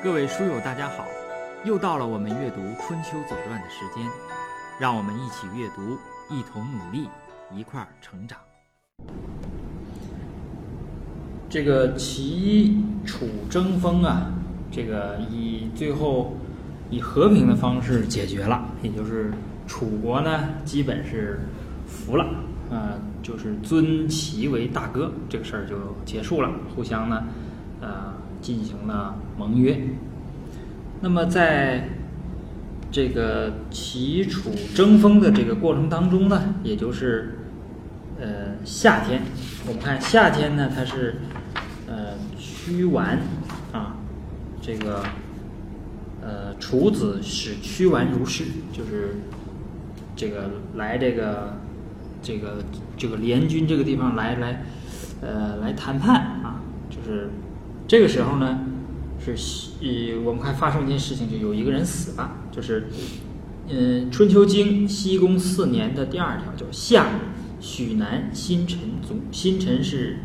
各位书友，大家好！又到了我们阅读《春秋左传》的时间，让我们一起阅读，一同努力，一块儿成长。这个齐楚争锋啊，这个以最后以和平的方式解决了，也就是楚国呢基本是服了，呃，就是尊齐为大哥，这个事儿就结束了，互相呢，呃。进行了盟约。那么，在这个齐楚争锋的这个过程当中呢，也就是呃夏天，我们看夏天呢，它是呃屈完啊，这个呃楚子使屈完如是，就是这个来这个这个这个联军这个地方来来呃来谈判啊，就是。这个时候呢，是呃，我们看发生一件事情，就有一个人死了，就是，嗯，《春秋经》西宫四年的第二条叫夏，许南新臣族，新臣是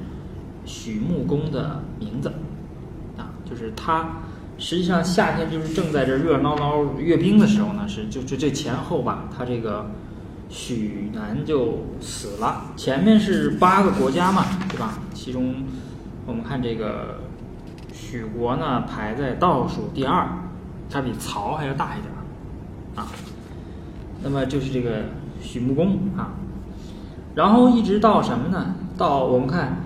许穆公的名字，啊，就是他，实际上夏天就是正在这热闹闹阅兵的时候呢，是就就这前后吧，他这个许南就死了，前面是八个国家嘛，对吧？其中我们看这个。许国呢排在倒数第二，它比曹还要大一点儿，啊，那么就是这个许穆公啊，然后一直到什么呢？到我们看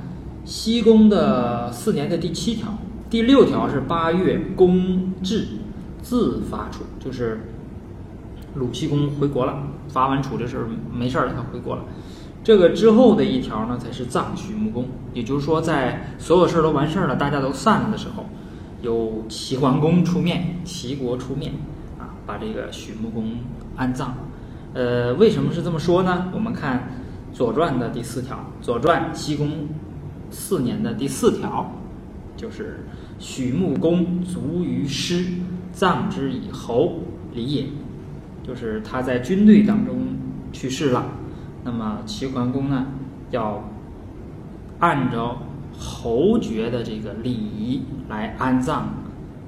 西宫的四年的第七条，第六条是八月公至自发楚，就是鲁西公回国了，发完楚这事儿没事儿，他回国了。这个之后的一条呢，才是葬许穆公。也就是说，在所有事儿都完事儿了，大家都散了的时候，由齐桓公出面，齐国出面，啊，把这个许穆公安葬。呃，为什么是这么说呢？我们看《左传》的第四条，《左传》西宫四年的第四条，就是许穆公卒于师，葬之以侯礼也，就是他在军队当中去世了。那么齐桓公呢，要按照侯爵的这个礼仪来安葬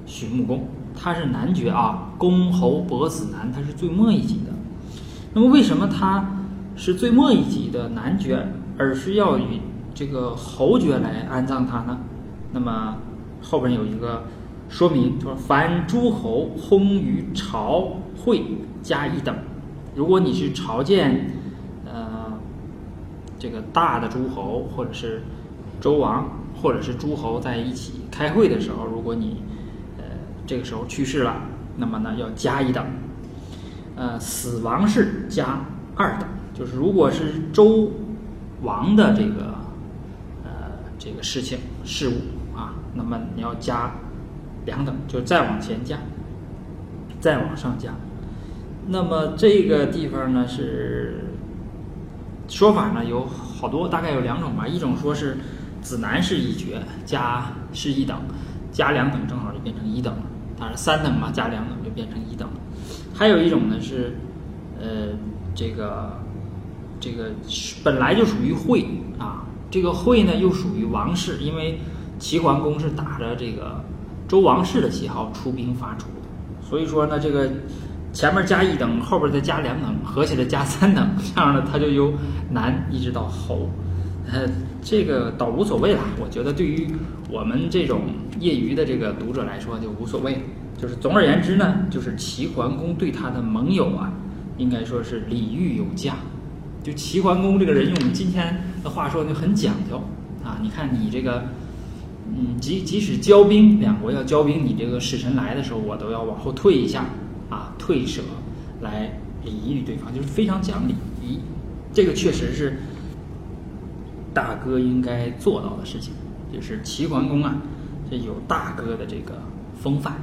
许穆公。他是男爵啊，公侯伯子男，他是最末一级的。那么为什么他是最末一级的男爵，而是要以这个侯爵来安葬他呢？那么后边有一个说明，说凡诸侯薨于朝会加一等，如果你是朝见。这个大的诸侯，或者是周王，或者是诸侯在一起开会的时候，如果你呃这个时候去世了，那么呢要加一等，呃死亡是加二等，就是如果是周王的这个呃这个事情事物啊，那么你要加两等，就再往前加，再往上加。那么这个地方呢是。说法呢有好多，大概有两种吧。一种说是子男是一爵加是一等，加两等正好就变成一等了。当然三等嘛，加两等就变成一等了。还有一种呢是，呃，这个这个本来就属于会啊，这个会呢又属于王室，因为齐桓公是打着这个周王室的旗号出兵伐楚，所以说呢这个。前面加一等，后边再加两等，合起来加三等，这样呢，他就由男一直到侯，呃，这个倒无所谓了。我觉得对于我们这种业余的这个读者来说就无所谓。就是总而言之呢，就是齐桓公对他的盟友啊，应该说是礼遇有加。就齐桓公这个人，用我们今天的话说就很讲究啊。你看你这个，嗯，即即使交兵，两国要交兵，你这个使臣来的时候，我都要往后退一下。啊，退舍来礼遇对方，就是非常讲礼仪，这个确实是大哥应该做到的事情。就是齐桓公啊，这有大哥的这个风范。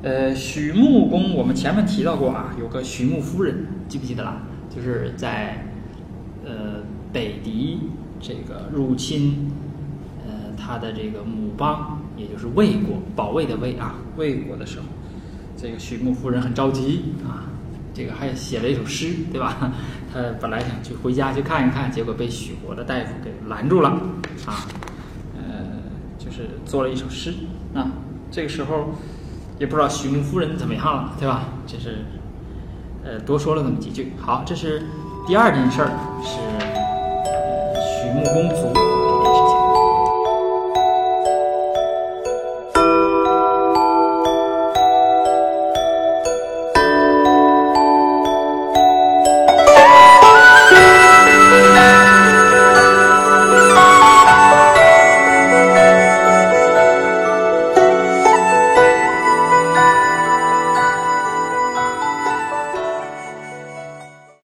呃，许穆公，我们前面提到过啊，有个许穆夫人，记不记得了？就是在呃北狄这个入侵呃他的这个母邦，也就是魏国，保卫的魏啊，魏国的时候。这个许穆夫人很着急啊，这个还写了一首诗，对吧？他本来想去回家去看一看，结果被许国的大夫给拦住了啊。呃，就是做了一首诗啊，这个时候也不知道徐穆夫人怎么样了，对吧？这是呃多说了那么几句。好，这是第二件事儿，是许穆公卒。